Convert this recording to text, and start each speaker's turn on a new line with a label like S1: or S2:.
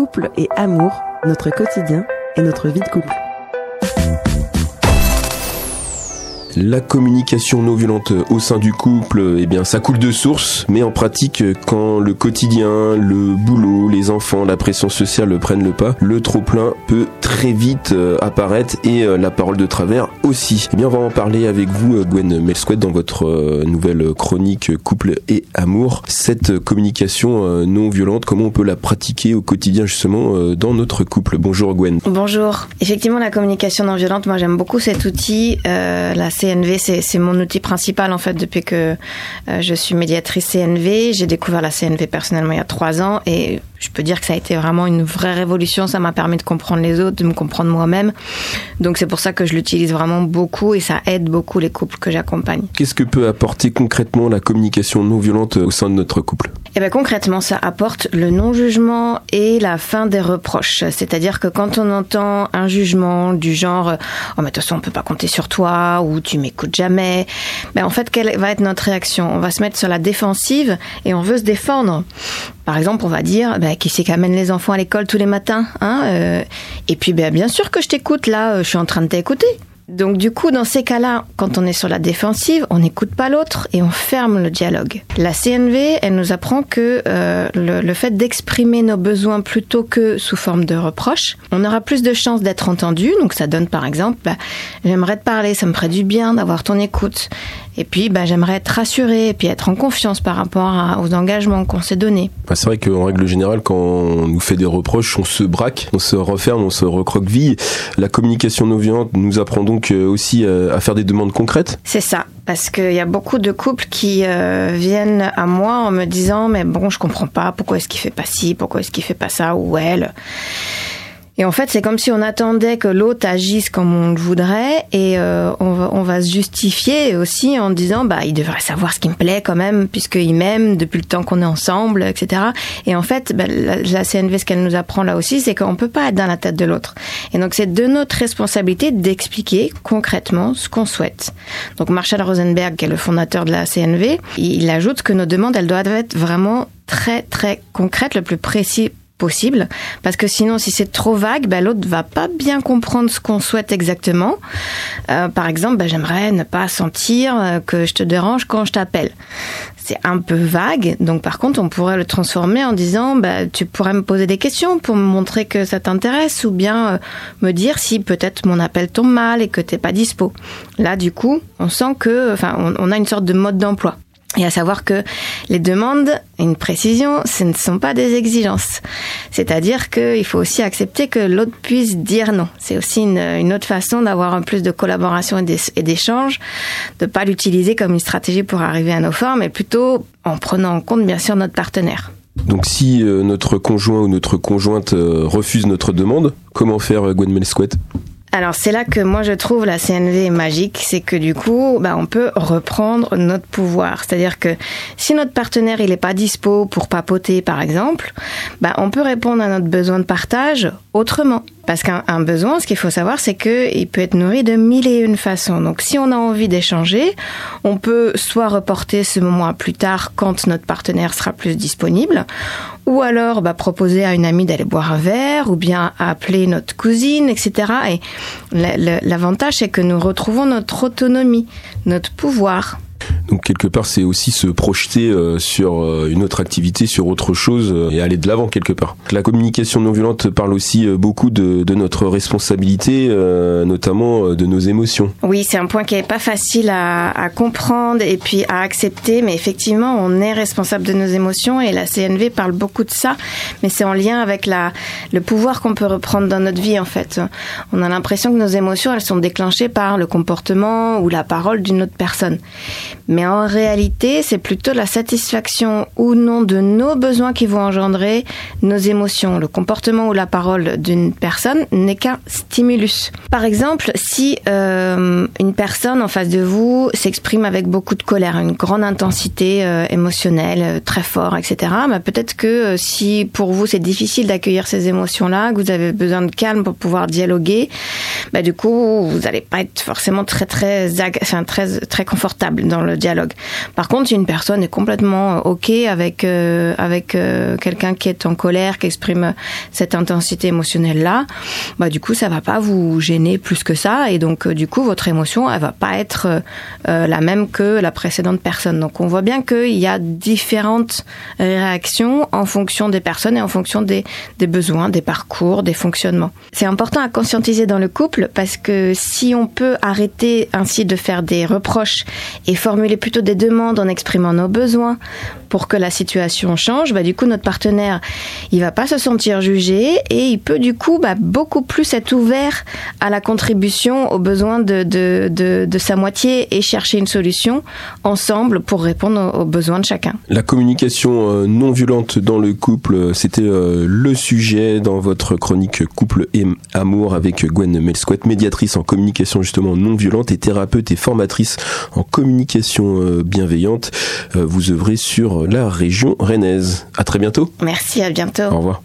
S1: Couple et amour, notre quotidien et notre vie de couple.
S2: La communication non violente au sein du couple, eh bien, ça coule de source, mais en pratique, quand le quotidien, le boulot, les enfants, la pression sociale prennent le pas, le trop plein peut très vite euh, apparaître et euh, la parole de travers aussi. Eh bien, on va en parler avec vous, euh, Gwen Melsquet, dans votre nouvelle chronique Couple et Amour. Cette communication non violente, comment on peut la pratiquer au quotidien justement dans notre couple? Bonjour Gwen.
S3: Bonjour. Effectivement, la communication non violente, moi j'aime beaucoup cet outil. CNV, c'est mon outil principal en fait depuis que euh, je suis médiatrice CNV. J'ai découvert la CNV personnellement il y a trois ans et je peux dire que ça a été vraiment une vraie révolution. Ça m'a permis de comprendre les autres, de me comprendre moi-même. Donc c'est pour ça que je l'utilise vraiment beaucoup et ça aide beaucoup les couples que j'accompagne.
S2: Qu'est-ce que peut apporter concrètement la communication non violente au sein de notre couple?
S3: Eh bien concrètement, ça apporte le non-jugement et la fin des reproches. C'est-à-dire que quand on entend un jugement du genre « Oh mais de toute façon on peut pas compter sur toi » ou « Tu m'écoutes jamais ben, en fait quelle va être notre réaction? On va se mettre sur la défensive et on veut se défendre. Par exemple, on va dire, bah, qui c'est qui amène les enfants à l'école tous les matins hein euh, Et puis, bah, bien sûr que je t'écoute là, euh, je suis en train de t'écouter. Donc du coup, dans ces cas-là, quand on est sur la défensive, on n'écoute pas l'autre et on ferme le dialogue. La CNV, elle nous apprend que euh, le, fait d'exprimer nos besoins plutôt que sous forme de reproches, on aura plus de chances d'être entendu. Donc ça donne par exemple, bah, j'aimerais te parler, ça me ferait du bien d'avoir ton écoute. Et puis, bah, j'aimerais être rassurée et puis être en confiance par rapport aux engagements qu'on s'est donnés.
S2: Bah, c'est vrai qu'en règle générale, quand on nous fait des reproches, on se braque, on se referme, on se recroqueville. La communication non violente nous apprend donc euh, aussi euh, à faire des demandes concrètes.
S3: C'est ça, parce qu'il y a beaucoup de couples qui euh, viennent à moi en me disant, mais bon, je comprends pas, pourquoi est-ce qu'il fait pas ci, pourquoi est-ce qu'il fait pas ça, ou elle. Et en fait, c'est comme si on attendait que l'autre agisse comme on le voudrait, et euh, on, va, se justifier aussi en disant, bah, il devrait savoir ce qui me plaît quand même, puisqu'il m'aime depuis le temps qu'on est ensemble, etc. Et en fait, bah, la, la, CNV, ce qu'elle nous apprend là aussi, c'est qu'on peut pas être dans la tête de l'autre. Et donc, c'est de notre responsabilité d'expliquer concrètement ce qu'on souhaite. Donc, Marshall Rosenberg, qui est le fondateur de la CNV, il ajoute que nos demandes, elles doivent être vraiment très très concrètes, le plus précis possible, parce que sinon, si c'est trop vague, ben, l'autre va pas bien comprendre ce qu'on souhaite exactement. Euh, par exemple, ben, j'aimerais ne pas sentir euh, que je te dérange quand je t'appelle. C'est un peu vague, donc par contre, on pourrait le transformer en disant, ben, tu pourrais me poser des questions pour me montrer que ça t'intéresse, ou bien euh, me dire si peut-être mon appel tombe mal et que t'es pas dispo. Là, du coup, on sent que, enfin, on a une sorte de mode d'emploi. Et à savoir que les demandes, une précision, ce ne sont pas des exigences. C'est-à-dire qu'il faut aussi accepter que l'autre puisse dire non. C'est aussi une, autre façon d'avoir un plus de collaboration et d'échange, de pas l'utiliser comme une stratégie pour arriver à nos formes, mais plutôt en prenant en compte bien sûr notre partenaire.
S2: Donc si euh, notre conjoint ou notre conjointe euh, refuse notre demande, comment faire euh, Gwen Melsquet
S3: alors c'est là que moi je trouve la CNV magique, c'est que du coup, bah, on peut reprendre notre pouvoir. C'est-à-dire que si notre partenaire il est pas dispo pour papoter par exemple, bah, on peut répondre à notre besoin de partage autrement. Parce qu'un besoin, ce qu'il faut savoir, c'est qu'il peut être nourri de mille et une façons. Donc si on a envie d'échanger, on peut soit reporter ce moment à plus tard quand notre partenaire sera plus disponible, ou alors bah, proposer à une amie d'aller boire un verre, ou bien appeler notre cousine, etc. Et l'avantage, c'est que nous retrouvons notre autonomie, notre pouvoir.
S2: Donc quelque part, c'est aussi se projeter euh, sur euh, une autre activité, sur autre chose euh, et aller de l'avant quelque part. La communication non violente parle aussi beaucoup de, notre responsabilité, notamment de nos émotions.
S3: Oui, c'est un point qui est pas facile à, à, comprendre et puis à accepter, mais effectivement, on est responsable de nos émotions et la CNV parle beaucoup de ça, mais c'est en lien avec la, le pouvoir qu'on peut reprendre dans notre vie en fait. On a l'impression que nos émotions, elles sont déclenchées par le comportement ou la parole d'une autre personne. Mais en réalité, c'est plutôt la satisfaction ou non de nos besoins qui vont engendrer nos émotions. Le comportement ou la parole d'une personne n'est qu'un stimulus. Par exemple, si euh, une personne en face de vous s'exprime avec beaucoup de colère, une grande intensité euh, émotionnelle, euh, très fort, etc., bah, peut-être que si pour vous c'est difficile d'accueillir ces émotions-là, que vous avez besoin de calme pour pouvoir dialoguer, bah, du coup vous n'allez pas être forcément très très, très très confortable dans le dialogue. Par contre, si une personne est complètement ok avec avec quelqu'un qui est en colère, qui exprime cette intensité émotionnelle là, bah du coup ça va pas vous gêner plus que ça et donc du coup votre émotion elle va pas être la même que la précédente personne. Donc on voit bien qu'il y a différentes réactions en fonction des personnes et en fonction des, besoins, des parcours, des fonctionnements. C'est important à conscientiser dans le couple parce que si on peut arrêter ainsi de faire des reproches et formuler plutôt des demandes en exprimant nos besoins pour que la situation change, bah, du coup notre partenaire il va pas se sentir jugé et il peut du coup bah, beaucoup plus être ouvert à la contribution aux besoins de, de, de, de sa moitié et chercher une solution ensemble pour répondre aux besoins de chacun.
S2: La communication euh, non violente dans le couple, c'était euh, le sujet dans votre chronique Couple et Amour avec Gwen Melsquet, médiatrice en communication justement non violente et thérapeute et formatrice en communication euh, bienveillante. Vous œuvrez sur la région rennaise. À très bientôt.
S3: Merci, à bientôt.
S2: Au revoir.